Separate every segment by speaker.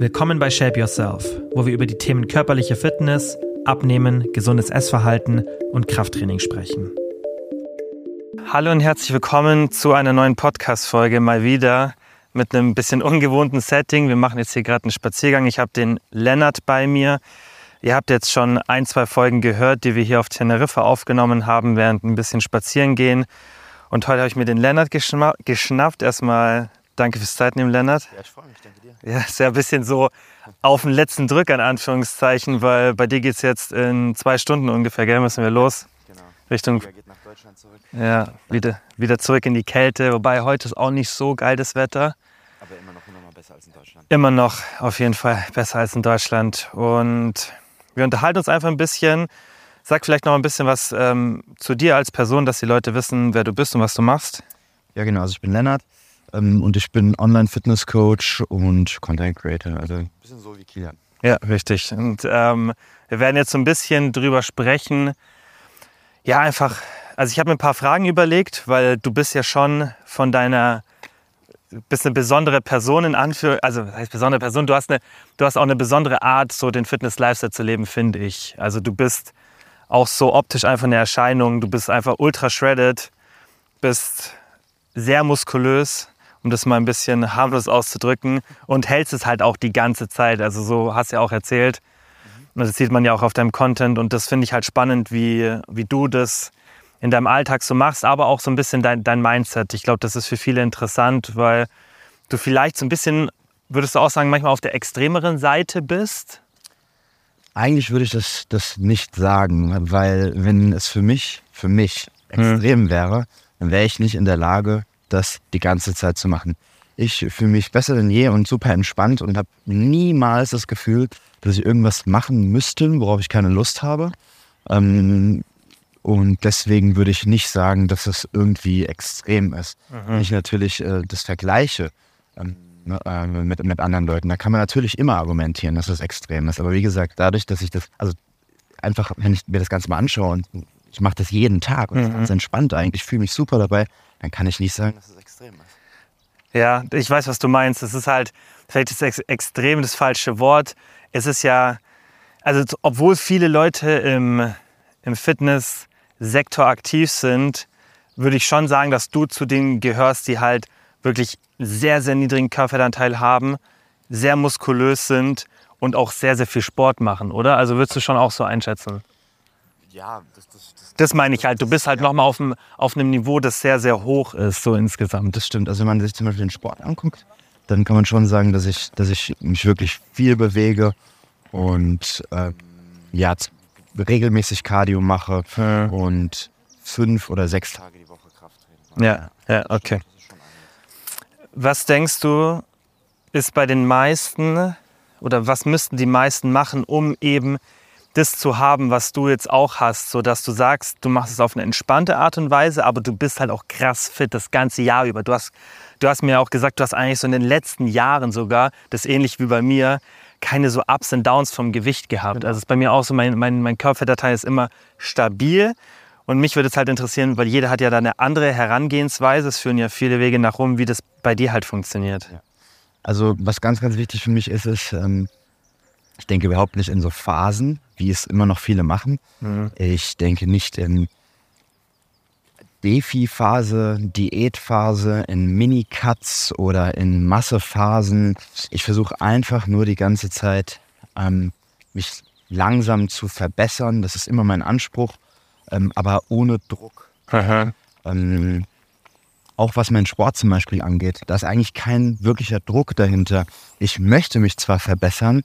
Speaker 1: Willkommen bei Shape Yourself, wo wir über die Themen körperliche Fitness, Abnehmen, gesundes Essverhalten und Krafttraining sprechen. Hallo und herzlich willkommen zu einer neuen Podcast-Folge mal wieder mit einem bisschen ungewohnten Setting. Wir machen jetzt hier gerade einen Spaziergang. Ich habe den Lennart bei mir. Ihr habt jetzt schon ein, zwei Folgen gehört, die wir hier auf Teneriffa aufgenommen haben, während ein bisschen spazieren gehen. Und heute habe ich mir den Lennart geschna geschnappt. Erstmal danke fürs Zeitnehmen, Lennart.
Speaker 2: Ja, ich freue mich, danke.
Speaker 1: Ja, ist ja ein bisschen so auf den letzten Drücker in Anführungszeichen, weil bei dir geht es jetzt in zwei Stunden ungefähr, gell, müssen wir los.
Speaker 2: Genau.
Speaker 1: Richtung,
Speaker 2: geht nach Deutschland zurück,
Speaker 1: ja, wieder, wieder zurück in die Kälte. Wobei heute ist auch nicht so geil das Wetter.
Speaker 2: aber immer noch immer noch besser als in Deutschland.
Speaker 1: Immer noch auf jeden Fall besser als in Deutschland. Und wir unterhalten uns einfach ein bisschen. Sag vielleicht noch ein bisschen was ähm, zu dir als Person, dass die Leute wissen, wer du bist und was du machst.
Speaker 2: Ja, genau. Also ich bin Lennart ähm, und ich bin Online-Fitness-Coach und Content-Creator. Also ein bisschen so wie Kilian.
Speaker 1: Ja, richtig. Und ähm, wir werden jetzt so ein bisschen drüber sprechen. Ja, einfach, also ich habe mir ein paar Fragen überlegt, weil du bist ja schon von deiner, bist eine besondere Person in Anführung, also was heißt besondere Person, du hast, eine, du hast auch eine besondere Art, so den Fitness-Lifestyle zu leben, finde ich. Also du bist auch so optisch einfach eine Erscheinung, du bist einfach ultra shredded, bist sehr muskulös, um das mal ein bisschen harmlos auszudrücken und hältst es halt auch die ganze Zeit. Also so hast du ja auch erzählt. Und das sieht man ja auch auf deinem Content und das finde ich halt spannend, wie, wie du das in deinem Alltag so machst, aber auch so ein bisschen dein, dein Mindset. Ich glaube, das ist für viele interessant, weil du vielleicht so ein bisschen, würdest du auch sagen, manchmal auf der extremeren Seite bist.
Speaker 2: Eigentlich würde ich das, das nicht sagen, weil wenn es für mich, für mich extrem wäre, dann wäre ich nicht in der Lage, das die ganze Zeit zu machen. Ich fühle mich besser denn je und super entspannt und habe niemals das Gefühl, dass ich irgendwas machen müsste, worauf ich keine Lust habe. Ähm, und deswegen würde ich nicht sagen, dass das irgendwie extrem ist. Wenn ich natürlich äh, das vergleiche ähm, ne, äh, mit, mit anderen Leuten, da kann man natürlich immer argumentieren, dass das extrem ist. Aber wie gesagt, dadurch, dass ich das, also einfach, wenn ich mir das Ganze mal anschaue und ich mache das jeden Tag und das ist ganz entspannt eigentlich, fühle mich super dabei, dann kann ich nicht sagen, dass es extrem ist.
Speaker 1: Ja, ich weiß, was du meinst. Es ist halt, vielleicht ist ex extrem das falsche Wort. Es ist ja, also obwohl viele Leute im, im Fitnesssektor aktiv sind, würde ich schon sagen, dass du zu denen gehörst, die halt wirklich sehr, sehr niedrigen Körperfettanteil haben, sehr muskulös sind und auch sehr, sehr viel Sport machen, oder? Also würdest du schon auch so einschätzen?
Speaker 2: Ja, das, das, das,
Speaker 1: Das meine ich halt. Du bist halt nochmal auf, einem- auf einem Niveau, das sehr, sehr hoch ist, so insgesamt.
Speaker 2: das stimmt. Also wenn man sich zum Beispiel den Sport anguckt, dann kann man schon sagen, dass ich, dass ich mich wirklich viel bewege und ähm, ja, regelmäßig Cardio mache
Speaker 1: Ja.
Speaker 2: und fünf oder sechs Tage die Woche Krafttraining mache.
Speaker 1: Ja, ja, okay. Was denkst du, ist bei den meisten oder was müssten die meisten machen, um eben das zu haben, was du jetzt auch hast, so dass du sagst, du machst es auf eine entspannte Art und Weise, aber du bist halt auch krass fit das ganze Jahr über. Du hast, du hast mir auch gesagt, du hast eigentlich so in den letzten Jahren sogar, das ähnlich wie bei mir, keine so Ups und Downs vom Gewicht gehabt. Also es ist bei mir auch so, mein, mein, mein Körperfettanteil ist immer stabil. Und mich würde es halt interessieren, weil jeder hat ja da eine andere Herangehensweise. Es führen ja viele Wege nach Rom, wie das bei dir halt funktioniert.
Speaker 2: Also was ganz, ganz wichtig für mich ist, ist, ähm, ich denke überhaupt nicht in so Phasen, wie es immer noch viele machen. Ich denke nicht in Defi-Phase, Diätphase, in Mini-Cuts oder in Massephasen. Ich versuche einfach nur die ganze Zeit, ähm, mich langsam zu verbessern. Das ist immer mein Anspruch, ähm, aber ohne Druck. Ähm, auch was meinen Sport zum Beispiel angeht, da ist eigentlich kein wirklicher Druck dahinter. Ich möchte mich zwar verbessern,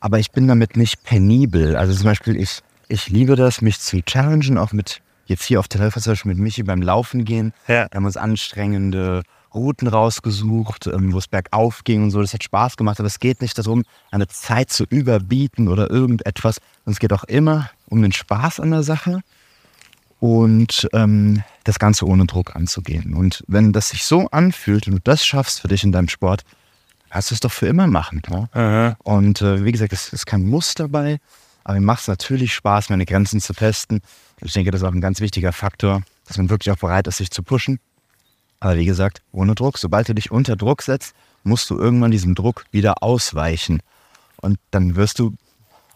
Speaker 2: aber ich bin damit nicht penibel. Also zum Beispiel, ich, ich liebe das, mich zu challengen, auch mit jetzt hier auf Teneriffa zum Beispiel mit Michi beim Laufen gehen.
Speaker 1: Ja.
Speaker 2: Wir haben uns anstrengende Routen rausgesucht, ähm, wo es bergauf ging und so. Das hat Spaß gemacht, aber es geht nicht darum, eine Zeit zu überbieten oder irgendetwas. Und es geht auch immer um den Spaß an der Sache und ähm, das Ganze ohne Druck anzugehen. Und wenn das sich so anfühlt und du das schaffst für dich in deinem Sport, kannst du es doch für immer machen. Ne? Und äh, wie gesagt, es ist kein Muss dabei, aber mir macht es natürlich Spaß, meine Grenzen zu testen. Ich denke, das ist auch ein ganz wichtiger Faktor, dass man wirklich auch bereit ist, sich zu pushen. Aber wie gesagt, ohne Druck. Sobald du dich unter Druck setzt, musst du irgendwann diesem Druck wieder ausweichen. Und dann wirst du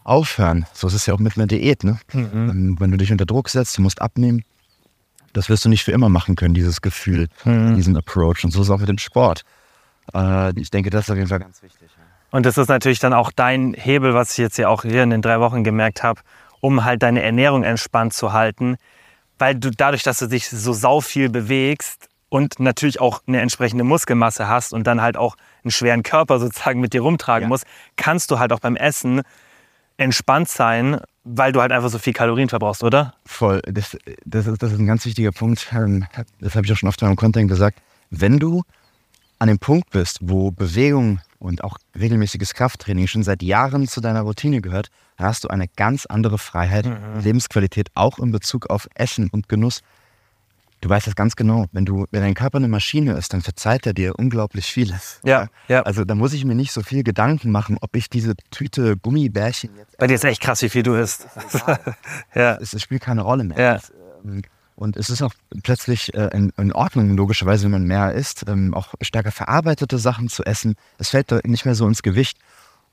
Speaker 2: aufhören. So ist es ja auch mit einer Diät. Ne? Mhm. Wenn du dich unter Druck setzt, du musst abnehmen, das wirst du nicht für immer machen können, dieses Gefühl, mhm. diesen Approach. Und so ist es auch mit dem Sport. Äh, ich denke, das ist auf jeden Fall ganz wichtig.
Speaker 1: Und das ist natürlich dann auch dein Hebel, was ich jetzt ja auch hier in den drei Wochen gemerkt habe, um halt deine Ernährung entspannt zu halten. Weil du dadurch, dass du dich so sau viel bewegst und natürlich auch eine entsprechende Muskelmasse hast und dann halt auch einen schweren Körper sozusagen mit dir rumtragen ja. musst, kannst du halt auch beim Essen entspannt sein, weil du halt einfach so viel Kalorien verbrauchst, oder?
Speaker 2: Voll. Das, das, ist, das ist ein ganz wichtiger Punkt. Ähm, das habe ich auch schon oft in meinem Content gesagt. Wenn du an dem Punkt bist, wo Bewegung und auch regelmäßiges Krafttraining schon seit Jahren zu deiner Routine gehört, dann hast du eine ganz andere Freiheit, mhm. Lebensqualität, auch in Bezug auf Essen und Genuss. Du weißt das ganz genau. Wenn, du, wenn dein Körper eine Maschine ist, dann verzeiht er dir unglaublich vieles.
Speaker 1: Ja, ja.
Speaker 2: Also da muss ich mir nicht so viel Gedanken machen, ob ich diese Tüte Gummibärchen jetzt.
Speaker 1: Bei dir ist echt krass, wie viel du isst.
Speaker 2: ja. es, es, spielt keine Rolle mehr. Ja. Und es ist auch plötzlich äh, in, in, Ordnung, logischerweise, wenn man mehr isst, ähm, auch stärker verarbeitete Sachen zu essen. Es fällt nicht mehr so ins Gewicht.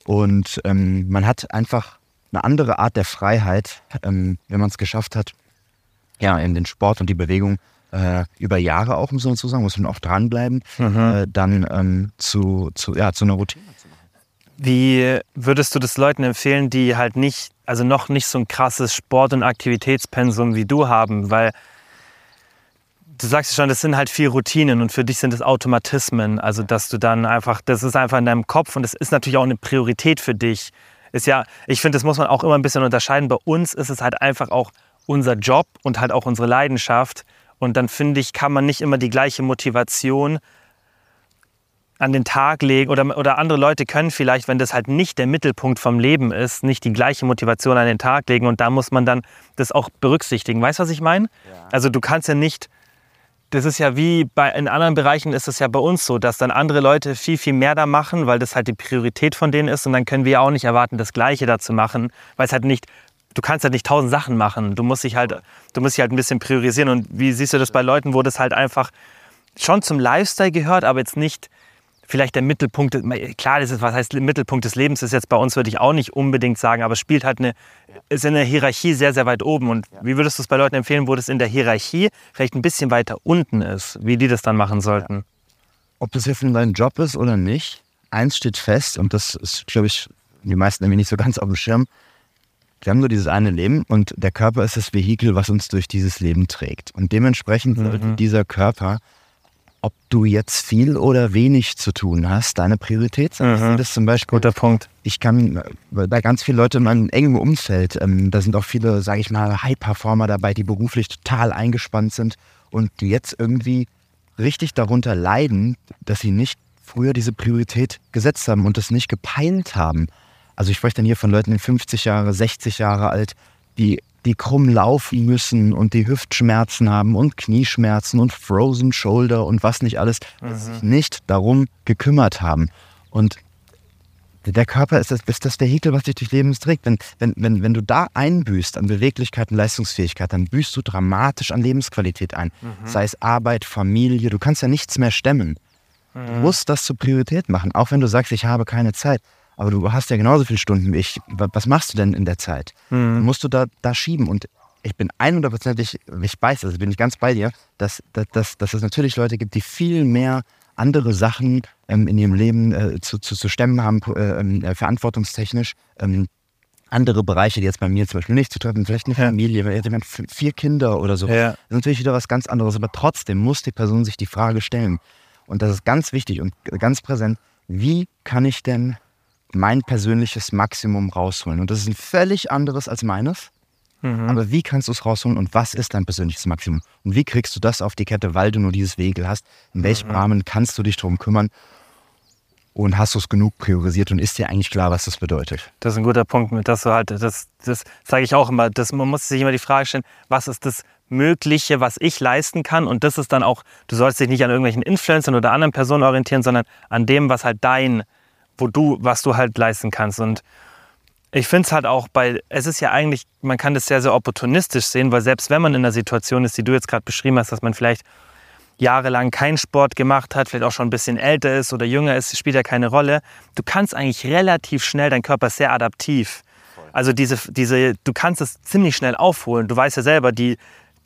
Speaker 2: Und ähm, man hat einfach eine andere Art der Freiheit, ähm, wenn man es geschafft hat, ja, in den Sport und die Bewegung äh, über Jahre auch, muss man so sagen, muss man auch dranbleiben, mhm. äh, dann ähm, zu, zu, ja, zu einer Routine zu machen.
Speaker 1: Wie würdest du das Leuten empfehlen, die halt nicht, also noch nicht so ein krasses Sport- und Aktivitätspensum wie du haben? Weil du sagst ja schon, das sind halt viel Routinen und für dich sind es Automatismen. Also, dass du dann einfach, das ist einfach in deinem Kopf und das ist natürlich auch eine Priorität für dich. Ist ja, ich finde, das muss man auch immer ein bisschen unterscheiden. Bei uns ist es halt einfach auch unser Job und halt auch unsere Leidenschaft. Und dann finde ich, kann man nicht immer die gleiche Motivation an den Tag legen oder, oder andere Leute können vielleicht, wenn das halt nicht der Mittelpunkt vom Leben ist, nicht die gleiche Motivation an den Tag legen und da muss man dann das auch berücksichtigen. Weißt du, was ich meine? Ja. Also du kannst ja nicht das ist ja wie bei, in anderen Bereichen ist es ja bei uns so, dass dann andere Leute viel, viel mehr da machen, weil das halt die Priorität von denen ist. Und dann können wir auch nicht erwarten, das Gleiche da zu machen, weil es halt nicht, du kannst halt nicht tausend Sachen machen. Du musst dich halt, du musst dich halt ein bisschen priorisieren. Und wie siehst du das bei Leuten, wo das halt einfach schon zum Lifestyle gehört, aber jetzt nicht vielleicht der Mittelpunkt, klar, das ist, was heißt Mittelpunkt des Lebens ist jetzt bei uns, würde ich auch nicht unbedingt sagen, aber es spielt halt eine, ist in der Hierarchie sehr, sehr weit oben. Und wie würdest du es bei Leuten empfehlen, wo das in der Hierarchie vielleicht ein bisschen weiter unten ist, wie die das dann machen sollten?
Speaker 2: Ob das jetzt in deinem Job ist oder nicht, eins steht fest und das ist, glaube ich, die meisten nämlich nicht so ganz auf dem Schirm. Wir haben nur dieses eine Leben und der Körper ist das Vehikel, was uns durch dieses Leben trägt. Und dementsprechend mhm. sollte dieser Körper ob du jetzt viel oder wenig zu tun hast, deine Priorität sein.
Speaker 1: Mhm. Das ist zum Beispiel. Guter Punkt.
Speaker 2: Ich kann bei ganz vielen Leuten in meinem engen Umfeld, ähm, da sind auch viele, sage ich mal, High-Performer dabei, die beruflich total eingespannt sind und die jetzt irgendwie richtig darunter leiden, dass sie nicht früher diese Priorität gesetzt haben und das nicht gepeilt haben. Also ich spreche dann hier von Leuten, die 50 Jahre, 60 Jahre alt, die die krumm laufen müssen und die Hüftschmerzen haben und Knieschmerzen und Frozen Shoulder und was nicht alles, mhm. sich nicht darum gekümmert haben. Und der Körper ist das, ist das Vehikel, was dich durch Leben trägt. Wenn, wenn, wenn, wenn du da einbüßt an Beweglichkeit und Leistungsfähigkeit, dann büßt du dramatisch an Lebensqualität ein. Mhm. Sei es Arbeit, Familie, du kannst ja nichts mehr stemmen. Mhm. Du musst das zur Priorität machen, auch wenn du sagst, ich habe keine Zeit aber du hast ja genauso viele Stunden wie ich. Was machst du denn in der Zeit? Mhm. Musst du da, da schieben? Und ich bin 100%ig, ich weiß, also bin ich ganz bei dir, dass, dass, dass, dass es natürlich Leute gibt, die viel mehr andere Sachen ähm, in ihrem Leben äh, zu, zu, zu stemmen haben, äh, ähm, äh, verantwortungstechnisch. Ähm, andere Bereiche, die jetzt bei mir zum Beispiel nicht zu treffen, vielleicht eine Familie, jemand vier Kinder oder so. Ja. Das ist natürlich wieder was ganz anderes, aber trotzdem muss die Person sich die Frage stellen. Und das ist ganz wichtig und ganz präsent. Wie kann ich denn mein persönliches Maximum rausholen. Und das ist ein völlig anderes als meines. Mhm. Aber wie kannst du es rausholen und was ist dein persönliches Maximum? Und wie kriegst du das auf die Kette, weil du nur dieses Vehikel hast? In welchem mhm. Rahmen kannst du dich darum kümmern? Und hast du es genug priorisiert und ist dir eigentlich klar, was das bedeutet?
Speaker 1: Das ist ein guter Punkt, mit dass du halt, das, das sage ich auch immer, das, man muss sich immer die Frage stellen, was ist das Mögliche, was ich leisten kann? Und das ist dann auch, du sollst dich nicht an irgendwelchen Influencern oder anderen Personen orientieren, sondern an dem, was halt dein wo du, was du halt leisten kannst. Und ich finde es halt auch bei, es ist ja eigentlich, man kann das sehr, sehr opportunistisch sehen, weil selbst wenn man in einer Situation ist, die du jetzt gerade beschrieben hast, dass man vielleicht jahrelang keinen Sport gemacht hat, vielleicht auch schon ein bisschen älter ist oder jünger ist, spielt ja keine Rolle. Du kannst eigentlich relativ schnell, dein Körper ist sehr adaptiv. Also diese, diese, du kannst es ziemlich schnell aufholen. Du weißt ja selber, die,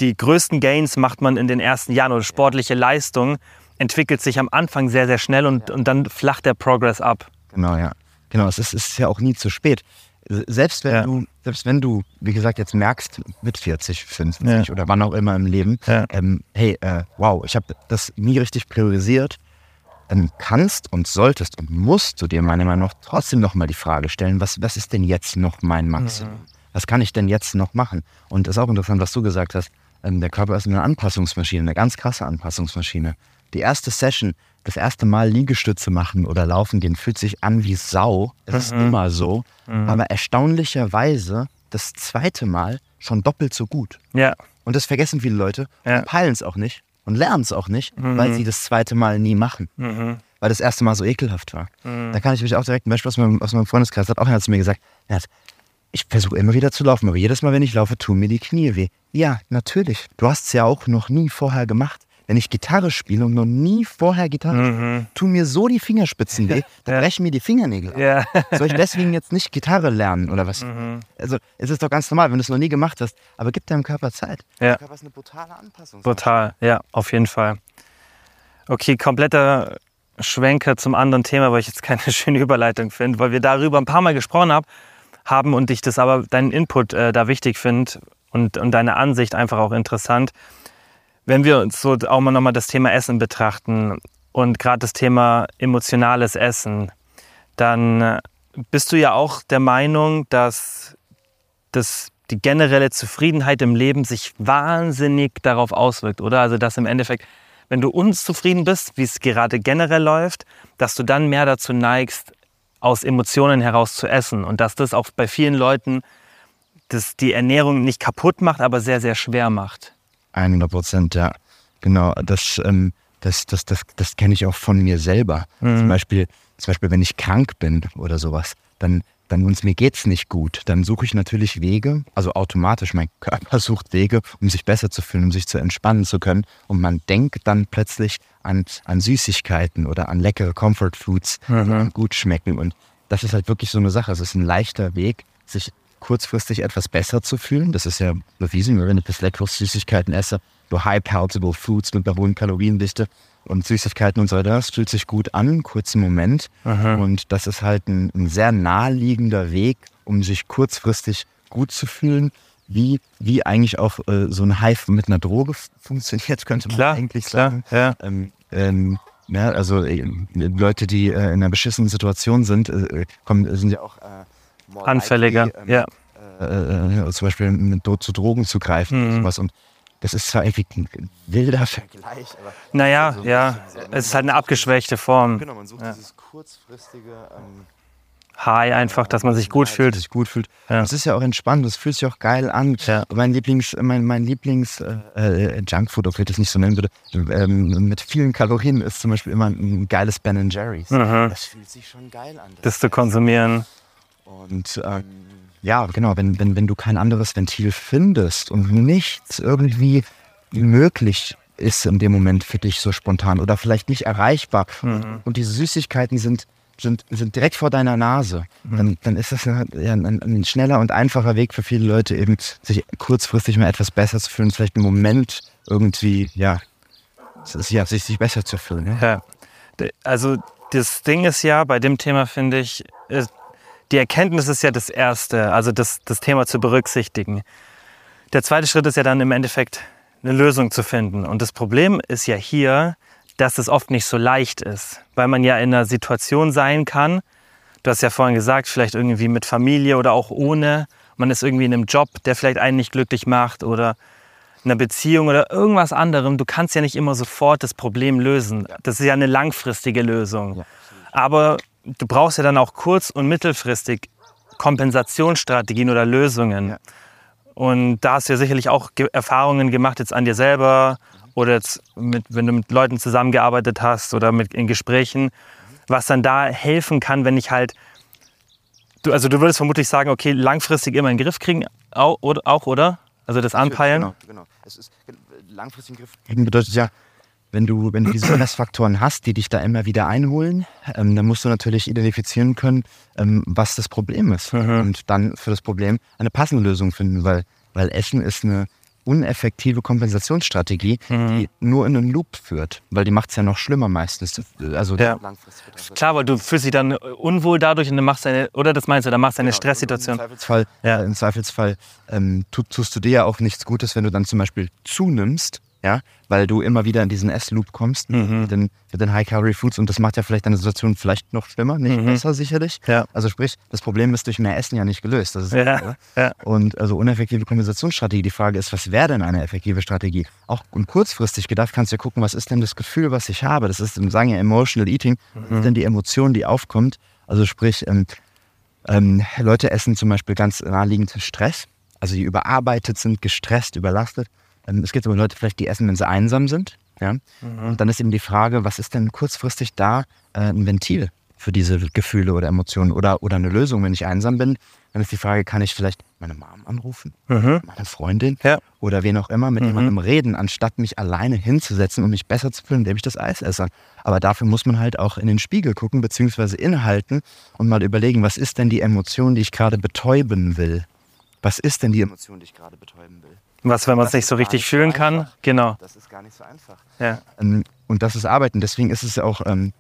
Speaker 1: die größten Gains macht man in den ersten Jahren oder sportliche Leistung entwickelt sich am Anfang sehr, sehr schnell und, und dann flacht der Progress ab.
Speaker 2: Genau, ja. Genau, es ist, es ist ja auch nie zu spät. Selbst wenn, ja. du, selbst wenn du, wie gesagt, jetzt merkst, mit 40, 50 ja. oder wann auch immer im Leben, ja. ähm, hey, äh, wow, ich habe das nie richtig priorisiert, dann kannst und solltest und musst du dir meiner Meinung nach trotzdem nochmal die Frage stellen, was, was ist denn jetzt noch mein Maximum? Mhm. Was kann ich denn jetzt noch machen? Und das ist auch interessant, was du gesagt hast. Ähm, der Körper ist eine Anpassungsmaschine, eine ganz krasse Anpassungsmaschine. Die erste Session, das erste Mal Liegestütze machen oder laufen gehen, fühlt sich an wie Sau. Es mhm. ist immer so. Mhm. Aber erstaunlicherweise das zweite Mal schon doppelt so gut.
Speaker 1: Ja.
Speaker 2: Und das vergessen viele Leute ja. und peilen es auch nicht und lernen es auch nicht, mhm. weil sie das zweite Mal nie machen. Mhm. Weil das erste Mal so ekelhaft war. Mhm. Da kann ich mich auch direkt ein Beispiel aus meinem, aus meinem Freundeskreis, hat auch einer zu mir gesagt, er hat, ich versuche immer wieder zu laufen, aber jedes Mal, wenn ich laufe, tun mir die Knie weh. Ja, natürlich. Du hast es ja auch noch nie vorher gemacht wenn ich Gitarre spiele und noch nie vorher Gitarre mhm. tun mir so die Fingerspitzen weh, dann ja. brechen mir die Fingernägel
Speaker 1: ja.
Speaker 2: Soll ich deswegen jetzt nicht Gitarre lernen oder was? Mhm. Also es ist doch ganz normal, wenn du es noch nie gemacht hast, aber gib deinem Körper Zeit.
Speaker 1: Ja.
Speaker 2: Der Körper
Speaker 1: ist eine brutale Anpassung. Brutal, ja, auf jeden Fall. Okay, kompletter Schwenker zum anderen Thema, weil ich jetzt keine schöne Überleitung finde, weil wir darüber ein paar Mal gesprochen haben, haben und ich das aber deinen Input äh, da wichtig finde und, und deine Ansicht einfach auch interessant. Wenn wir uns so auch mal nochmal das Thema Essen betrachten und gerade das Thema emotionales Essen, dann äh, bist du ja auch der Meinung, dass das, die generelle Zufriedenheit im Leben sich wahnsinnig darauf auswirkt, oder? Also dass im Endeffekt, wenn du unzufrieden bist, wie es gerade generell läuft, dass du dann mehr dazu neigst, aus Emotionen heraus zu essen und dass das auch bei vielen Leuten das die Ernährung nicht kaputt macht, aber sehr, sehr schwer macht.
Speaker 2: 100 Prozent, ja. Genau, das, ähm, das, das, das, das kenne ich auch von mir selber. Mhm. Zum, Beispiel, zum Beispiel, wenn ich krank bin oder sowas, dann, dann uns mir geht's nicht gut, dann suche ich natürlich Wege, also automatisch, mein Körper sucht Wege, um sich besser zu fühlen, um sich zu entspannen zu können. Und man denkt dann plötzlich an, an Süßigkeiten oder an leckere Comfort Foods, mhm. die gut schmecken. Und das ist halt wirklich so eine Sache. Es ist ein leichter Weg, sich kurzfristig etwas besser zu fühlen. Das ist ja bewiesen, wenn ich bis leckeres Süßigkeiten esse, so high palatable Foods mit einer hohen Kaloriendichte und Süßigkeiten und so weiter. Das fühlt sich gut an, kurzen Moment. Aha. Und das ist halt ein, ein, sehr naheliegender Weg, um sich kurzfristig gut zu fühlen. Wie, wie eigentlich auch äh, so ein High mit einer Droge funktioniert, könnte man
Speaker 1: klar,
Speaker 2: eigentlich
Speaker 1: klar,
Speaker 2: sagen.
Speaker 1: Ja.
Speaker 2: Ähm, ähm, ja, also äh, Leute, die äh, in einer beschissenen Situation sind, äh, kommen, sind ja auch äh,
Speaker 1: anfälliger. Ähm, ja.
Speaker 2: Äh, äh, zum Beispiel mit, zu Drogen zu greifen mhm. und sowas. Und das ist zwar irgendwie ein wilder Vergleich, aber.
Speaker 1: Naja, so ja. Es ist halt eine abgeschwächte Form.
Speaker 2: Genau, man sucht ja. dieses kurzfristige. Ähm,
Speaker 1: High einfach, dass man sich gut fühlt.
Speaker 2: Sich gut fühlt. Ja. Das ist ja auch entspannt, das fühlt sich auch geil an. Ja. Mein Lieblings, mein, mein Lieblings äh, äh Junkfood, ob ich das nicht so nennen würde, ähm, mit vielen Kalorien ist zum Beispiel immer ein geiles Ben Jerry's.
Speaker 1: Mhm.
Speaker 2: Das fühlt sich schon geil an.
Speaker 1: Das, das zu konsumieren.
Speaker 2: Und ähm, ja, genau, wenn, wenn, wenn du kein anderes Ventil findest und nichts irgendwie möglich ist in dem Moment für dich so spontan oder vielleicht nicht erreichbar mhm. und diese Süßigkeiten sind, sind, sind direkt vor deiner Nase, mhm. dann, dann ist das ein, ein, ein, schneller und einfacher Weg für viele Leute eben, sich kurzfristig mal etwas besser zu fühlen, vielleicht einen Moment irgendwie, ja, ja sich, sich besser zu fühlen.
Speaker 1: Ja. ja. Also das Ding ist ja, bei dem Thema finde ich, die Erkenntnis ist ja das Erste, also das, das Thema zu berücksichtigen. Der zweite Schritt ist ja dann im Endeffekt eine Lösung zu finden. Und das Problem ist ja hier, dass es oft nicht so leicht ist, weil man ja in einer Situation sein kann, du hast ja vorhin gesagt, vielleicht irgendwie mit Familie oder auch ohne, man ist irgendwie in einem Job, der vielleicht einen nicht glücklich macht oder in einer Beziehung oder irgendwas anderem. Du kannst ja nicht immer sofort das Problem lösen. Das ist ja eine langfristige Lösung. Aber du brauchst ja dann auch kurz- und mittelfristig Kompensationsstrategien oder Lösungen. Ja. Und da hast du ja sicherlich auch Ge Erfahrungen gemacht jetzt an dir selber oder jetzt mit, wenn du mit Leuten zusammengearbeitet hast oder mit, in Gesprächen, was dann da helfen kann, wenn ich halt, du, also du würdest vermutlich sagen, okay, langfristig immer in den Griff kriegen, auch, oder? Also das Anpeilen?
Speaker 2: Genau, genau. Es ist, langfristig in den Griff kriegen bedeutet ja, wenn du, wenn du diese Stressfaktoren hast, die dich da immer wieder einholen, ähm, dann musst du natürlich identifizieren können, ähm, was das Problem ist.
Speaker 1: Mhm.
Speaker 2: Und dann für das Problem eine passende Lösung finden, weil, weil Essen ist eine uneffektive Kompensationsstrategie,
Speaker 1: Mhm.
Speaker 2: die nur in einen Loop führt. Weil die macht es ja noch schlimmer meistens. Also
Speaker 1: Ja.
Speaker 2: langfristig
Speaker 1: Klar, weil du fühlst dich dann unwohl dadurch und dann machst deine, oder das meinst du, dann machst du eine
Speaker 2: Genau,
Speaker 1: Stresssituation.
Speaker 2: Im Zweifelsfall,
Speaker 1: Ja.
Speaker 2: äh, im Zweifelsfall ähm, tu, tust du dir ja auch nichts Gutes, wenn du dann zum Beispiel zunimmst, ja, weil du immer wieder in diesen Essloop kommst
Speaker 1: Mhm.
Speaker 2: mit, den, mit den High-Calorie-Foods und das macht ja vielleicht deine Situation vielleicht noch schlimmer, nicht
Speaker 1: Mhm.
Speaker 2: besser sicherlich.
Speaker 1: Ja.
Speaker 2: Also sprich, das Problem ist durch mehr Essen ja nicht gelöst. Das ist
Speaker 1: Ja, ja.
Speaker 2: Und also uneffektive Kompensationsstrategie. Die Frage ist, was wäre denn eine effektive Strategie? Auch und kurzfristig gedacht kannst du ja gucken, was ist denn das Gefühl, was ich habe? Das ist, sagen ja Emotional Eating. Was
Speaker 1: Mhm.
Speaker 2: ist denn die Emotion, die aufkommt? Also sprich, ähm, ähm, Leute essen zum Beispiel ganz naheliegend Stress. Also die überarbeitet sind, gestresst, überlastet. Es gibt aber Leute vielleicht, die essen, wenn sie einsam sind. Ja? Und dann ist eben die Frage, was ist denn kurzfristig da äh, ein Ventil für diese Gefühle oder Emotionen oder, oder eine Lösung, wenn ich einsam bin? Dann ist die Frage, kann ich vielleicht meine Mom anrufen,
Speaker 1: Mhm.
Speaker 2: meine Freundin
Speaker 1: Ja.
Speaker 2: oder wen auch immer mit jemandem reden, anstatt mich alleine hinzusetzen und mich besser zu fühlen, indem ich das Eis esse. Aber dafür muss man halt auch in den Spiegel gucken, beziehungsweise inhalten und mal überlegen, was ist denn die Emotion, die ich gerade betäuben will? Was ist denn die Emotion, die ich gerade betäuben will?
Speaker 1: Was, wenn man es nicht so richtig
Speaker 2: nicht so
Speaker 1: fühlen kann.
Speaker 2: einfach.
Speaker 1: Genau.
Speaker 2: Das ist gar nicht so einfach.
Speaker 1: Ja.
Speaker 2: Ähm, und das ist Arbeiten. Deswegen ist es ja auch ähm,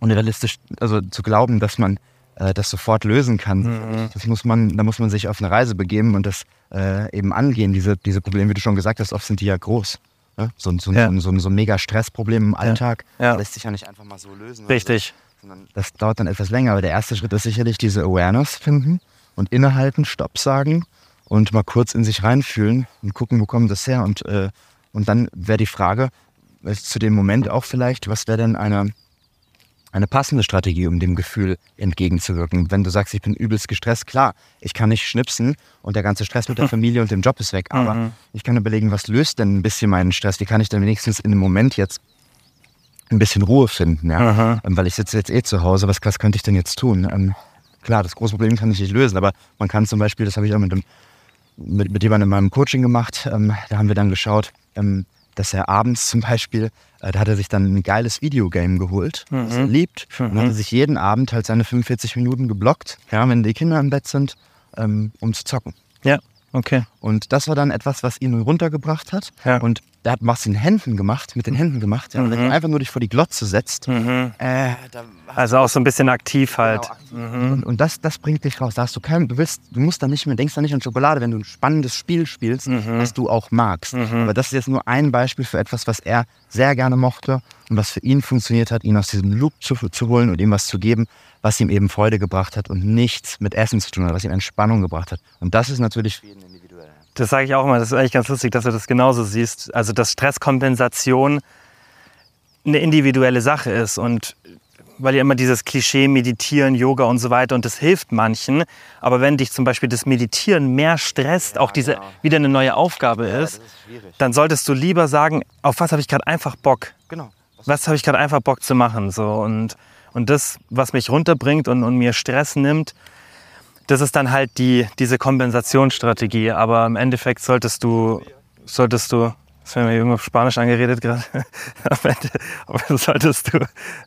Speaker 2: unrealistisch, also zu glauben, dass man äh, das sofort lösen kann.
Speaker 1: Mhm.
Speaker 2: Das muss man, da muss man sich auf eine Reise begeben und das äh, eben angehen. Diese, diese Probleme, wie du schon gesagt hast, oft sind die ja groß. Ne? So, ein- so, ein-
Speaker 1: Ja.
Speaker 2: so, ein- so, ein- so ein mega Stressproblem im Alltag
Speaker 1: Ja.
Speaker 2: lässt sich ja nicht einfach mal so lösen.
Speaker 1: Richtig.
Speaker 2: So, sondern das dauert dann etwas länger. Aber der erste Schritt ist sicherlich diese Awareness finden und innehalten, Stopp sagen und mal kurz in sich reinfühlen und gucken, wo kommt das her. Und, äh, und dann wäre die Frage, äh, zu dem Moment auch vielleicht, was wäre denn eine, eine passende Strategie, um dem Gefühl entgegenzuwirken? Wenn du sagst, ich bin übelst gestresst, klar, ich kann nicht schnipsen und der ganze Stress mit der Familie und dem Job ist weg. Aber ich kann überlegen, was löst denn ein bisschen meinen Stress? Wie kann ich denn wenigstens in dem Moment jetzt ein bisschen Ruhe finden? Ja? Ähm, Weil ich sitze jetzt eh zu Hause, was, was könnte ich denn jetzt tun? Ähm, klar, das große Problem kann ich nicht lösen, aber man kann zum Beispiel, das habe ich auch mit, dem, mit, mit jemandem in meinem Coaching gemacht, ähm, da haben wir dann geschaut, ähm, dass er abends zum Beispiel, äh, da hat er sich dann ein geiles Videogame geholt, das er liebt, und hat er sich jeden Abend halt seine 45 Minuten geblockt, ja, wenn die Kinder im Bett sind, ähm, um zu zocken.
Speaker 1: Ja, okay.
Speaker 2: Und das war dann etwas, was ihn runtergebracht hat.
Speaker 1: Ja.
Speaker 2: Und der hat was in den Händen gemacht, mit den Händen gemacht. Ja. Und Wenn du einfach nur dich vor die Glotze setzt, äh, da
Speaker 1: Also auch so ein bisschen aktiv halt.
Speaker 2: Genau, aktiv. Und, und das, das bringt dich raus. Da hast du kein, du willst, du musst da nicht mehr, denkst da nicht an Schokolade, wenn du ein spannendes Spiel spielst, was du auch magst. Aber das ist jetzt nur ein Beispiel für etwas, was er sehr gerne mochte und was für ihn funktioniert hat, ihn aus diesem Loop zu, zu holen und ihm was zu geben, was ihm eben Freude gebracht hat und nichts mit Essen zu tun hat, was ihm Entspannung gebracht hat. Und das ist natürlich für jeden individuell.
Speaker 1: Das sage ich auch immer. Das ist eigentlich ganz lustig, dass du das genauso siehst. Also, dass Stresskompensation eine individuelle Sache ist. Und weil ja immer dieses Klischee Meditieren, Yoga und so weiter und das hilft manchen. Aber wenn dich zum Beispiel das Meditieren mehr stresst, auch diese
Speaker 2: genau.
Speaker 1: wieder eine neue Aufgabe ist,
Speaker 2: schwierig.
Speaker 1: dann solltest du lieber sagen, auf was habe ich gerade einfach Bock?
Speaker 2: Genau.
Speaker 1: was habe ich gerade einfach Bock zu machen? So. Und, und das, was mich runterbringt und, und mir Stress nimmt, das ist dann halt die, diese Kompensationsstrategie. Aber im Endeffekt solltest du, solltest du, das haben wir irgendwo auf Spanisch angeredet gerade, am Ende, solltest du,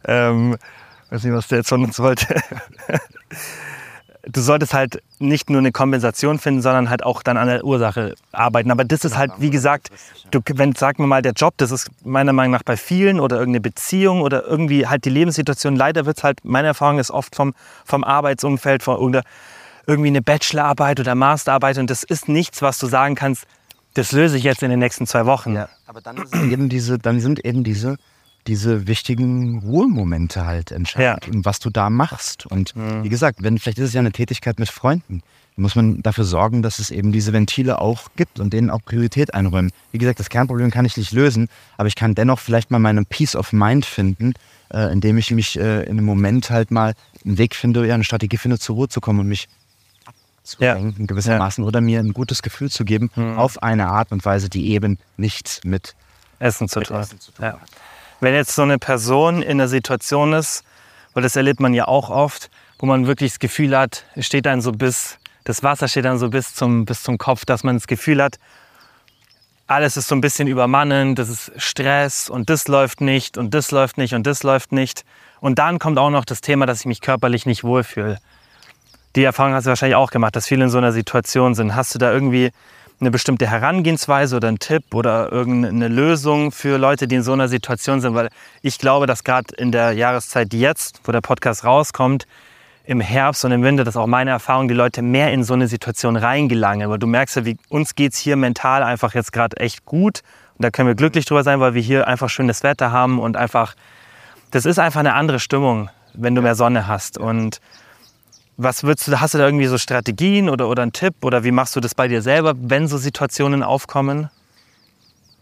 Speaker 1: ähm, weiß nicht, was der jetzt von uns wollte. Du solltest halt nicht nur eine Kompensation finden, sondern halt auch dann an der Ursache arbeiten. Aber das ist halt, wie gesagt, du, wenn, sagen wir mal, der Job, das ist meiner Meinung nach bei vielen oder irgendeine Beziehung oder irgendwie halt die Lebenssituation. Leider wird es halt, meine Erfahrung ist oft vom, vom Arbeitsumfeld, von irgendeiner, irgendwie eine Bachelorarbeit oder Masterarbeit und das ist nichts, was du sagen kannst, das löse ich jetzt in den nächsten zwei Wochen.
Speaker 2: Ja, aber dann sind eben diese, dann sind eben diese, diese wichtigen Ruhemomente halt entscheidend
Speaker 1: Ja.
Speaker 2: und was du da machst. Und wie gesagt, wenn vielleicht ist es ja eine Tätigkeit mit Freunden, muss man dafür sorgen, dass es eben diese Ventile auch gibt und denen auch Priorität einräumen. Wie gesagt, das Kernproblem kann ich nicht lösen, aber ich kann dennoch vielleicht mal meine Peace of Mind finden, äh, indem ich mich äh, in einem Moment halt mal einen Weg finde, ja, eine Strategie finde, zur Ruhe zu kommen und mich
Speaker 1: Ja.
Speaker 2: abzulenken gewissermaßen oder mir ein gutes Gefühl zu geben auf eine Art und Weise, die eben nichts mit
Speaker 1: Essen zu tun.
Speaker 2: Essen zu tun
Speaker 1: ja.
Speaker 2: hat.
Speaker 1: Wenn jetzt so eine Person in einer Situation ist, weil das erlebt man ja auch oft, wo man wirklich das Gefühl hat, steht dann so bis, das Wasser steht dann so bis zum, bis zum Kopf, dass man das Gefühl hat, alles ist so ein bisschen übermannend, das ist Stress und das läuft nicht und das läuft nicht und das läuft nicht. Und dann kommt auch noch das Thema, dass ich mich körperlich nicht wohlfühle. Die Erfahrung hast du wahrscheinlich auch gemacht, dass viele in so einer Situation sind. Hast du da irgendwie eine bestimmte Herangehensweise oder einen Tipp oder irgendeine Lösung für Leute, die in so einer Situation sind? Weil ich glaube, dass gerade in der Jahreszeit jetzt, wo der Podcast rauskommt, im Herbst und im Winter, das ist auch meine Erfahrung, die Leute mehr in so eine Situation reingelangen. Weil du merkst ja, wie uns geht es hier mental einfach jetzt gerade echt gut. Und da können wir glücklich drüber sein, weil wir hier einfach schönes Wetter haben und einfach, das ist einfach eine andere Stimmung, wenn du mehr Sonne hast. Und was würdest du, hast du da irgendwie so Strategien oder, oder einen Tipp oder wie machst du das bei dir selber, wenn so Situationen aufkommen?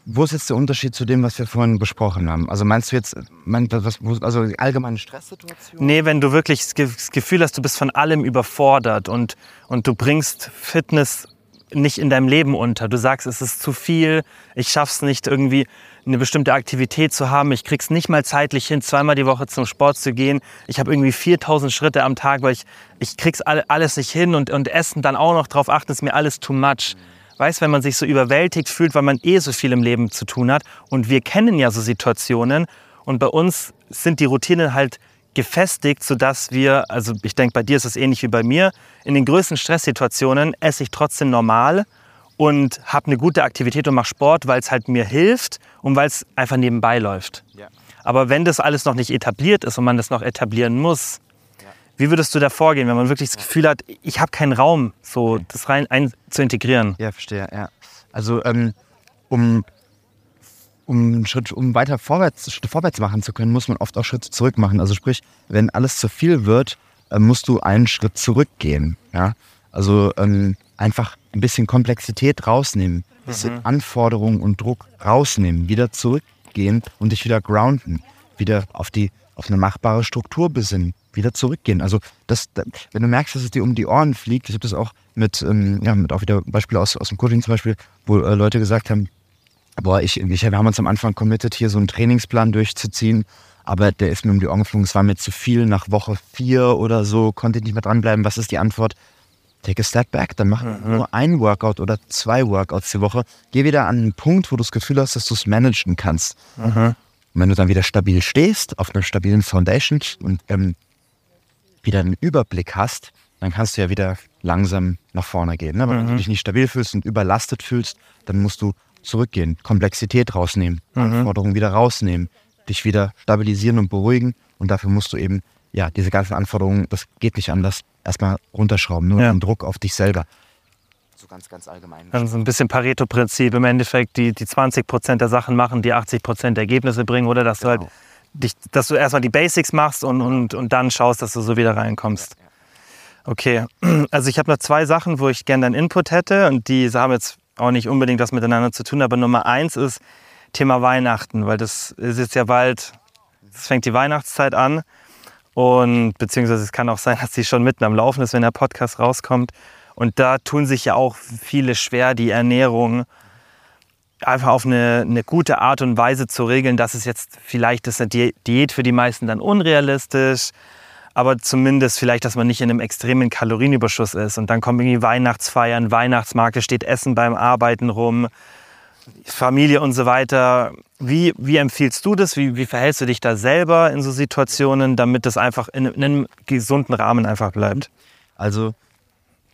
Speaker 2: Wo ist jetzt der Unterschied zu dem, was wir vorhin besprochen haben? Also meinst du jetzt, mein, was, also allgemeine Stresssituation?
Speaker 1: Nee, wenn du wirklich das Gefühl hast, du bist von allem überfordert und, und du bringst Fitness nicht in deinem Leben unter. Du sagst, es ist zu viel, ich schaff's nicht irgendwie eine bestimmte Aktivität zu haben. Ich krieg's nicht mal zeitlich hin, zweimal die Woche zum Sport zu gehen. Ich habe irgendwie 4000 Schritte am Tag, weil ich, ich krieg's alles nicht hin und, und Essen dann auch noch drauf achten, ist mir alles too much. Weißt, wenn man sich so überwältigt fühlt, weil man eh so viel im Leben zu tun hat. Und wir kennen ja so Situationen. Und bei uns sind die Routinen halt gefestigt, sodass wir, also ich denke, bei dir ist es ähnlich wie bei mir, in den größten Stresssituationen esse ich trotzdem normal und habe eine gute Aktivität und mache Sport, weil es halt mir hilft und weil es einfach nebenbei läuft. Ja. Aber wenn das alles noch nicht etabliert ist und man das noch etablieren muss, wie würdest du da vorgehen, wenn man wirklich das Gefühl hat, ich habe keinen Raum, so okay. das rein ein, zu integrieren?
Speaker 2: Ja, verstehe. Ja. Also ähm, um, um einen Schritt, um weiter vorwärts, Schritte vorwärts machen zu können, muss man oft auch Schritte zurück machen. Also sprich, wenn alles zu viel wird, äh, musst du einen Schritt zurückgehen. Ja? Also ähm, einfach ein bisschen Komplexität rausnehmen, ein bisschen mhm. Anforderungen und Druck rausnehmen, wieder zurückgehen und dich wieder grounden, wieder auf die auf eine machbare Struktur besinnen, wieder zurückgehen. Also das, wenn du merkst, dass es dir um die Ohren fliegt, ich habe das auch mit, ähm, ja, mit auch wieder Beispiele aus, aus dem Coaching zum Beispiel, wo äh, Leute gesagt haben, boah, ich, ich, wir haben uns am Anfang committed, hier so einen Trainingsplan durchzuziehen, aber der ist mir um die Ohren geflogen, es war mir zu viel, nach Woche vier oder so konnte ich nicht mehr dranbleiben. Was ist die Antwort? Take a step back, dann mach mhm. nur ein Workout oder zwei Workouts die Woche. Geh wieder an einen Punkt, wo du das Gefühl hast, dass du es managen kannst. Mhm. Und wenn du dann wieder stabil stehst, auf einer stabilen Foundation und ähm, wieder einen Überblick hast, dann kannst du ja wieder langsam nach vorne gehen. Ne? Aber mhm. wenn du dich nicht stabil fühlst und überlastet fühlst, dann musst du zurückgehen, Komplexität rausnehmen, mhm. Anforderungen wieder rausnehmen, dich wieder stabilisieren und beruhigen. Und dafür musst du eben, ja, diese ganzen Anforderungen, das geht nicht anders, erstmal runterschrauben, nur ja. den Druck auf dich selber
Speaker 1: so ganz, ganz allgemein. Also ein bisschen Pareto-Prinzip, im Endeffekt die, die 20 Prozent der Sachen machen, die 80 Prozent Ergebnisse bringen, oder dass genau. du halt dich, dass du erstmal die Basics machst und, und, und dann schaust, dass du so wieder reinkommst. Okay, also ich habe noch zwei Sachen, wo ich gerne deinen Input hätte und die haben jetzt auch nicht unbedingt was miteinander zu tun, aber Nummer eins ist Thema Weihnachten, weil das ist jetzt ja bald, es fängt die Weihnachtszeit an und beziehungsweise es kann auch sein, dass sie schon mitten am Laufen ist, wenn der Podcast rauskommt. Und da tun sich ja auch viele schwer, die Ernährung einfach auf eine, eine gute Art und Weise zu regeln. Das ist jetzt vielleicht ist eine Diät für die meisten dann unrealistisch, aber zumindest vielleicht, dass man nicht in einem extremen Kalorienüberschuss ist. Und dann kommen irgendwie Weihnachtsfeiern, Weihnachtsmarkt, steht Essen beim Arbeiten rum, Familie und so weiter. Wie, wie empfiehlst du das? Wie, wie verhältst du dich da selber in so Situationen, damit das einfach in, in einem gesunden Rahmen einfach bleibt?
Speaker 2: Also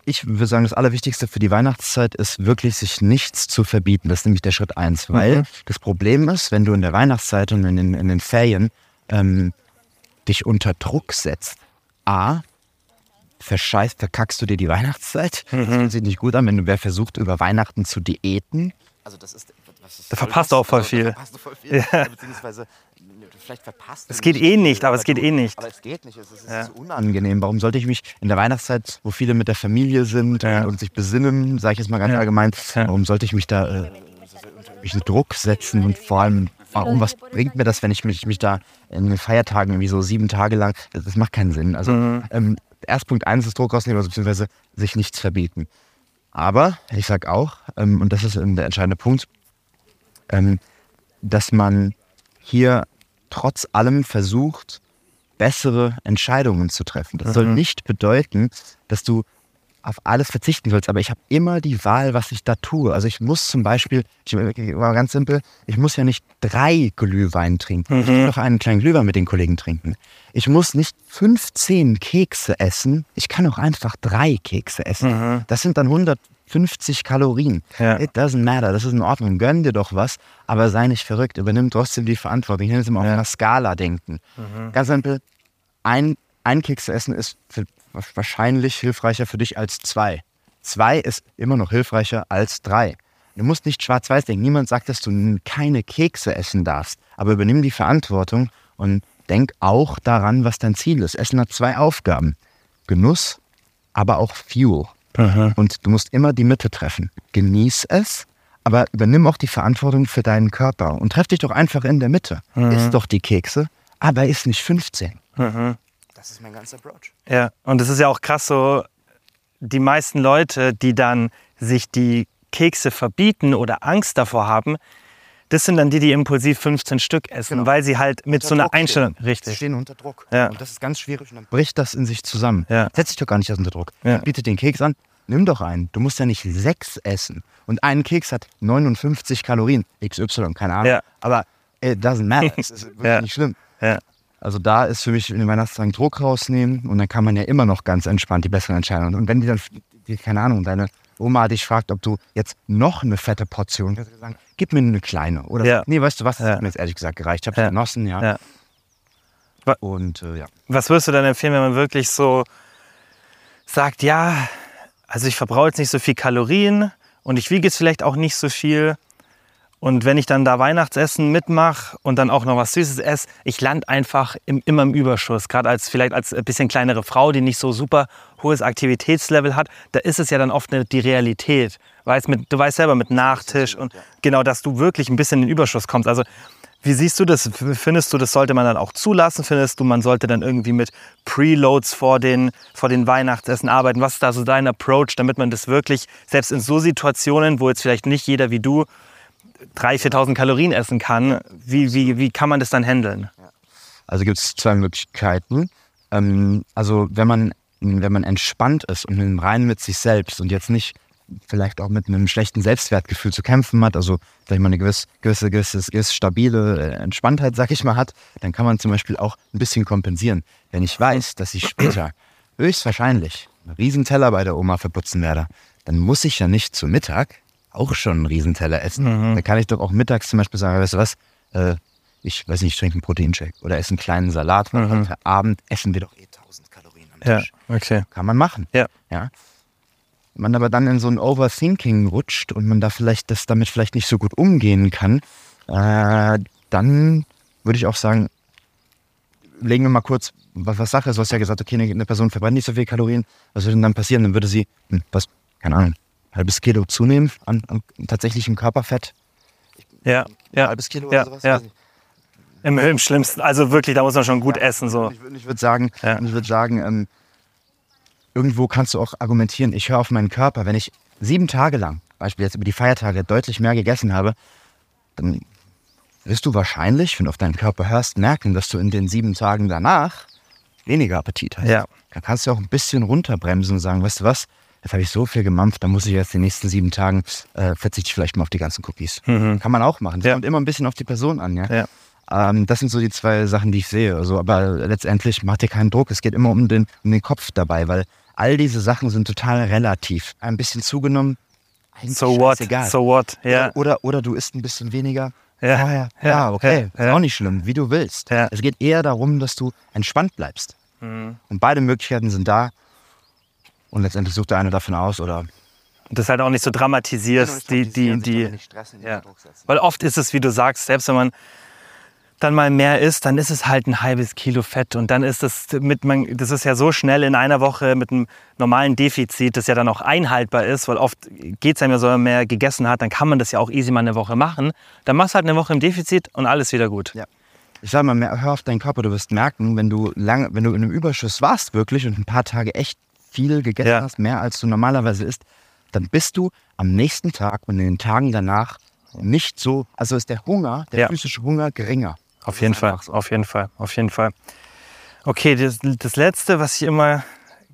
Speaker 2: ich würde sagen, das Allerwichtigste für die Weihnachtszeit ist wirklich, sich nichts zu verbieten. Das ist nämlich der Schritt eins. Weil mhm. das Problem ist, wenn du in der Weihnachtszeit und in den, in den Ferien ähm, dich unter Druck setzt, A, verscheißt, verkackst du dir die Weihnachtszeit. Mhm. Das fühlt sich nicht gut an, wenn du wer versucht, über Weihnachten zu diäten.
Speaker 1: Also das ist, da verpasst du auch voll also, viel. Verpasst du voll viel. Ja.
Speaker 2: Beziehungsweise vielleicht verpasst.
Speaker 1: Es geht eh nicht, aber es geht eh nicht.
Speaker 2: Aber es geht nicht, es ist, es ja. ist unangenein. Warum sollte ich mich in der Weihnachtszeit, wo viele mit der Familie sind ja. und sich besinnen, sage ich jetzt mal ganz ja. allgemein, warum sollte ich mich da äh, mich einen Druck setzen und vor allem, warum, was bringt mir das, wenn ich mich, mich da in den Feiertagen irgendwie so sieben Tage lang, das, das macht keinen Sinn. Also mhm. ähm, erst Punkt eins ist Druck rausnehmen, also beziehungsweise sich nichts verbieten. Aber ich sage auch, ähm, und das ist der entscheidende Punkt, ähm, dass man hier trotz allem versucht, bessere Entscheidungen zu treffen. Das mhm. soll nicht bedeuten, dass du auf alles verzichten willst, aber ich habe immer die Wahl, was ich da tue. Also ich muss zum Beispiel, ich war ganz simpel, ich muss ja nicht drei Glühwein trinken. Ich kann doch einen kleinen Glühwein mit den Kollegen trinken. Ich muss nicht 15 Kekse essen. Ich kann auch einfach drei Kekse essen. Das sind dann 150 Kalorien.
Speaker 1: Ja.
Speaker 2: It doesn't matter. Das ist in Ordnung. Gönn dir doch was, aber sei nicht verrückt. Übernimm trotzdem die Verantwortung. Ich nenne es immer auf einer Skala denken. Ganz simpel. Ein, ein Keks zu essen ist für, wahrscheinlich hilfreicher für dich als zwei. Zwei ist immer noch hilfreicher als drei. Du musst nicht schwarz-weiß denken. Niemand sagt, dass du keine Kekse essen darfst. Aber übernimm die Verantwortung und denk auch daran, was dein Ziel ist. Essen hat zwei Aufgaben. Genuss, aber auch Fuel. Und du musst immer die Mitte treffen. Genieß es, aber übernimm auch die Verantwortung für deinen Körper und treff dich doch einfach in der Mitte. Iss doch die Kekse, aber iss nicht 15. Das ist mein ganzer Approach.
Speaker 1: Ja, und es ist ja auch krass so, die meisten Leute, die dann sich die Kekse verbieten oder Angst davor haben, das sind dann die, die impulsiv 15 Stück essen,
Speaker 2: Genau.
Speaker 1: weil sie halt mit so einer Einstellung,
Speaker 2: Sie
Speaker 1: richtig,
Speaker 2: stehen unter Druck.
Speaker 1: Ja.
Speaker 2: Und das ist ganz schwierig und dann bricht das in sich zusammen.
Speaker 1: Ja.
Speaker 2: Setz dich doch gar nicht unter Druck.
Speaker 1: Ja.
Speaker 2: Bietet den Keks an, nimm doch einen. Du musst ja nicht sechs essen. Und ein Keks hat 59 Kalorien. XY, keine Ahnung.
Speaker 1: Ja.
Speaker 2: Aber it doesn't matter. es ist wirklich
Speaker 1: Ja.
Speaker 2: nicht schlimm. Also da ist für mich in den Weihnachtstagen Druck rausnehmen und dann kann man ja immer noch ganz entspannt die besseren Entscheidungen. Und wenn die dann, die, keine Ahnung, deine Oma dich fragt, ob du jetzt noch eine fette Portion, kannst du sagen, gib mir eine kleine. Oder
Speaker 1: Ja.
Speaker 2: nee, weißt du was, das
Speaker 1: Ja.
Speaker 2: hat mir jetzt ehrlich gesagt gereicht. Ich habe
Speaker 1: Ja.
Speaker 2: genossen, ja.
Speaker 1: ja.
Speaker 2: Und äh, ja.
Speaker 1: Was würdest du dann empfehlen, wenn man wirklich so sagt, ja, also ich verbrauche jetzt nicht so viel Kalorien und ich wiege jetzt vielleicht auch nicht so viel. Und wenn ich dann da Weihnachtsessen mitmache und dann auch noch was Süßes esse, ich lande einfach im, immer im Überschuss. Gerade als vielleicht als ein bisschen kleinere Frau, die nicht so super hohes Aktivitätslevel hat, da ist es ja dann oft die Realität. Weißt, mit, du weißt selber mit Nachtisch und genau, dass du wirklich ein bisschen in den Überschuss kommst. Also wie siehst du das? Findest du, das sollte man dann auch zulassen? Findest du, man sollte dann irgendwie mit Preloads vor den, vor den Weihnachtsessen arbeiten? Was ist da so dein Approach, damit man das wirklich, selbst in so Situationen, wo jetzt vielleicht nicht jeder wie du 3.000, 4.000 Kalorien essen kann, wie, wie, wie kann man das dann handeln?
Speaker 2: Also gibt es zwei Möglichkeiten. Ähm, also wenn man, wenn man entspannt ist und im Reinen mit sich selbst und jetzt nicht vielleicht auch mit einem schlechten Selbstwertgefühl zu kämpfen hat, also vielleicht mal eine gewisse, gewisse, gewisse, gewisse stabile äh, Entspanntheit, sag ich mal, hat, dann kann man zum Beispiel auch ein bisschen kompensieren. Wenn ich weiß, dass ich später höchstwahrscheinlich einen Riesenteller bei der Oma verputzen werde, dann muss ich ja nicht zu Mittag auch schon einen Riesenteller essen. Dann kann ich doch auch mittags zum Beispiel sagen, weißt du was, äh, ich weiß nicht, ich trinke einen Proteinshake oder esse einen kleinen Salat, weil heute Abend essen wir doch eh 1000 Kalorien am
Speaker 1: Ja,
Speaker 2: Tisch.
Speaker 1: okay.
Speaker 2: Kann man machen.
Speaker 1: Ja.
Speaker 2: ja. Man aber dann in so ein Overthinking rutscht und man da vielleicht das damit vielleicht nicht so gut umgehen kann, äh, dann würde ich auch sagen, legen wir mal kurz, was, was Sache ist. Du hast ja gesagt, okay, eine, Person verbrennt nicht so viel Kalorien. Was würde denn dann passieren? Dann würde sie, hm, was, keine Ahnung, halbes Kilo zunehmen an, an tatsächlichem Körperfett.
Speaker 1: Ja,
Speaker 2: Ein
Speaker 1: ja.
Speaker 2: halbes Kilo
Speaker 1: ja,
Speaker 2: oder sowas.
Speaker 1: ja.
Speaker 2: ich.
Speaker 1: Im, Im schlimmsten, also wirklich, da muss man schon gut essen. So.
Speaker 2: Ich, würd- ich würde sagen,
Speaker 1: Ja.
Speaker 2: ich würde sagen, ähm, irgendwo kannst du auch argumentieren, ich höre auf meinen Körper. Wenn ich sieben Tage lang, Beispiel jetzt über die Feiertage, deutlich mehr gegessen habe, dann wirst du wahrscheinlich, wenn du auf deinen Körper hörst, merken, dass du in den sieben Tagen danach weniger Appetit hast.
Speaker 1: Ja.
Speaker 2: Da kannst du auch ein bisschen runterbremsen und sagen, weißt du was, jetzt habe ich so viel gemampft, dann muss ich jetzt die nächsten sieben Tagen äh, verzichte ich vielleicht mal auf die ganzen Cookies. Kann man auch machen. Das
Speaker 1: Mhm. Ja.
Speaker 2: kommt immer ein bisschen auf die Person an, ja.
Speaker 1: Ja.
Speaker 2: Ähm, das sind so die zwei Sachen, die ich sehe. Also, aber letztendlich macht dir keinen Druck. Es geht immer um den, um den Kopf dabei, weil all diese Sachen sind total relativ. Ein bisschen zugenommen,
Speaker 1: So what?
Speaker 2: scheißegal.
Speaker 1: So what? Ja.
Speaker 2: Oder, oder, du isst ein bisschen weniger.
Speaker 1: Ja.
Speaker 2: Vorher.
Speaker 1: Ja.
Speaker 2: Ja, okay.
Speaker 1: Ja.
Speaker 2: Ist auch nicht schlimm, wie du willst.
Speaker 1: Ja.
Speaker 2: Es geht eher darum, dass du entspannt bleibst.
Speaker 1: Mhm.
Speaker 2: Und beide Möglichkeiten sind da. Und letztendlich sucht der eine davon aus oder.
Speaker 1: Und das halt auch nicht so dramatisierst, die, die, die, Ja. Weil oft ist es, wie du sagst, selbst wenn man dann mal mehr isst, dann ist es halt ein halbes Kilo Fett und dann ist das mit man, das ist ja so schnell in einer Woche mit einem normalen Defizit, das ja dann auch einhaltbar ist, weil oft geht es einem ja so, wenn man mehr gegessen hat, dann kann man das ja auch easy mal eine Woche machen. Dann machst du halt eine Woche im Defizit und alles wieder gut.
Speaker 2: Ja. Ich sag mal, mehr- hör auf deinen Körper, du wirst merken, wenn du lang, wenn du in einem Überschuss warst wirklich und ein paar Tage echt viel gegessen
Speaker 1: Ja.
Speaker 2: hast, mehr als du normalerweise isst, dann bist du am nächsten Tag und in den Tagen danach nicht so, also ist der Hunger, der
Speaker 1: Ja.
Speaker 2: physische Hunger geringer.
Speaker 1: Auf jeden Fall,
Speaker 2: so.
Speaker 1: auf jeden Fall, auf jeden Fall. Okay, das, das Letzte, was ich immer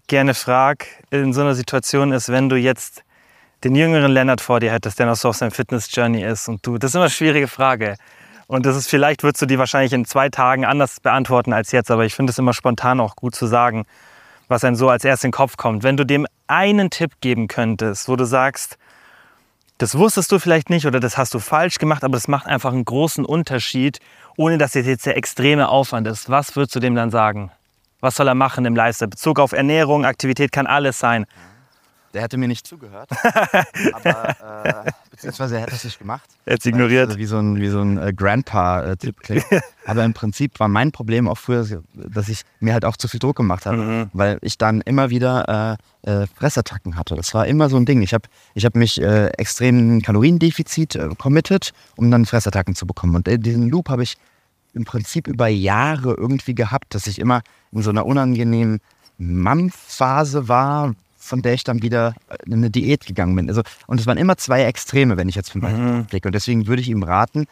Speaker 1: gerne frage in so einer Situation ist, wenn du jetzt den jüngeren Lennart vor dir hättest, der noch so auf seinem Fitness-Journey ist und du, das ist immer eine schwierige Frage. Und das ist, vielleicht würdest du die wahrscheinlich in zwei Tagen anders beantworten als jetzt, aber ich finde es immer spontan auch gut zu sagen, was einem so als erstes in den Kopf kommt. Wenn du dem einen Tipp geben könntest, wo du sagst, das wusstest du vielleicht nicht oder das hast du falsch gemacht, aber das macht einfach einen großen Unterschied, ohne dass es jetzt der extreme Aufwand ist. Was würdest du dem dann sagen? Was soll er machen im Lifestyle? Bezug auf Ernährung, Aktivität kann alles sein.
Speaker 2: Der hätte mir nicht zugehört. aber, äh, beziehungsweise er hätte es nicht gemacht.
Speaker 1: Er hat es ignoriert.
Speaker 2: Wie so ein, wie so ein äh, Grandpa-Tipp klingt. aber im Prinzip war mein Problem auch früher, dass ich mir halt auch zu viel Druck gemacht habe. Mhm. Weil ich dann immer wieder äh, äh, Fressattacken hatte. Das war immer so ein Ding. Ich habe ich hab mich äh, extrem Kaloriendefizit äh, committed, um dann Fressattacken zu bekommen. Und diesen Loop habe ich im Prinzip über Jahre irgendwie gehabt, dass ich immer in so einer unangenehmen Mampfphase war, von der ich dann wieder in eine Diät gegangen bin. Also, und es waren immer zwei Extreme, wenn ich jetzt von mhm. blicke. Und deswegen würde ich ihm raten,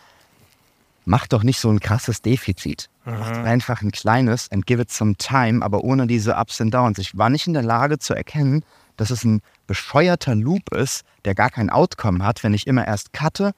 Speaker 2: mach doch nicht so ein krasses Defizit. Mhm. Mach einfach ein kleines and give it some time, aber ohne diese Ups and Downs. Ich war nicht in der Lage zu erkennen, dass es ein bescheuerter Loop ist, der gar kein Outcome hat, wenn ich immer erst cutte,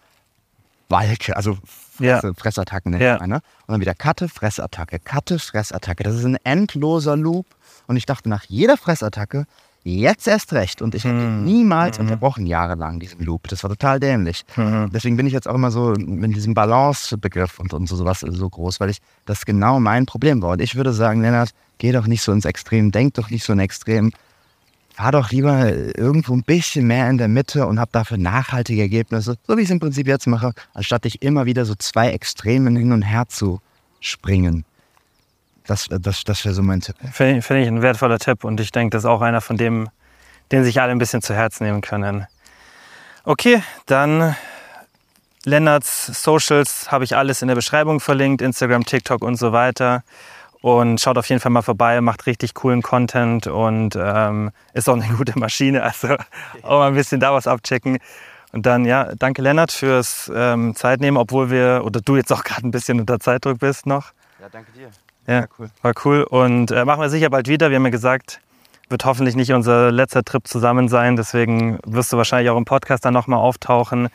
Speaker 2: walke, also Fresse, ja. Fressattacken nennt ja. man, ne? Und dann wieder Cutte, Fressattacke, Cutte, Fressattacke. Das ist ein endloser Loop. Und ich dachte, nach jeder Fressattacke Jetzt erst recht. Und ich habe hm. niemals mhm. unterbrochen, jahrelang, diesen Loop. Das war total dämlich. Mhm. Deswegen bin ich jetzt auch immer so mit diesem Balance-Begriff und, und so sowas so groß, weil ich das genau mein Problem war. Und ich würde sagen, Lennart, geh doch nicht so ins Extrem, denk doch nicht so in Extrem. Fahr doch lieber irgendwo ein bisschen mehr in der Mitte und hab dafür nachhaltige Ergebnisse, so wie ich es im Prinzip jetzt mache, anstatt dich immer wieder so zwei Extremen hin und her zu springen. Das, das, das wäre so mein Tipp.
Speaker 1: Finde find ich ein wertvoller Tipp und ich denke, das ist auch einer von dem, den sich alle ein bisschen zu Herzen nehmen können. Okay, dann Lennarts Socials habe ich alles in der Beschreibung verlinkt, Instagram, TikTok und so weiter. Und schaut auf jeden Fall mal vorbei, macht richtig coolen Content und ähm, ist auch eine gute Maschine. Also auch mal ein bisschen da was abchecken. Und dann, ja, danke Lennart fürs ähm, Zeitnehmen, obwohl wir, oder du jetzt auch gerade ein bisschen unter Zeitdruck bist noch.
Speaker 2: Ja, danke dir.
Speaker 1: Ja, cool. War cool. Und äh, machen wir sicher bald wieder. Wir haben ja gesagt, wird hoffentlich nicht unser letzter Trip zusammen sein. Deswegen wirst du wahrscheinlich auch im Podcast dann nochmal auftauchen.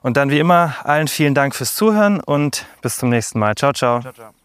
Speaker 1: Und dann wie immer allen vielen Dank fürs Zuhören und bis zum nächsten Mal. Ciao, ciao. ciao, ciao.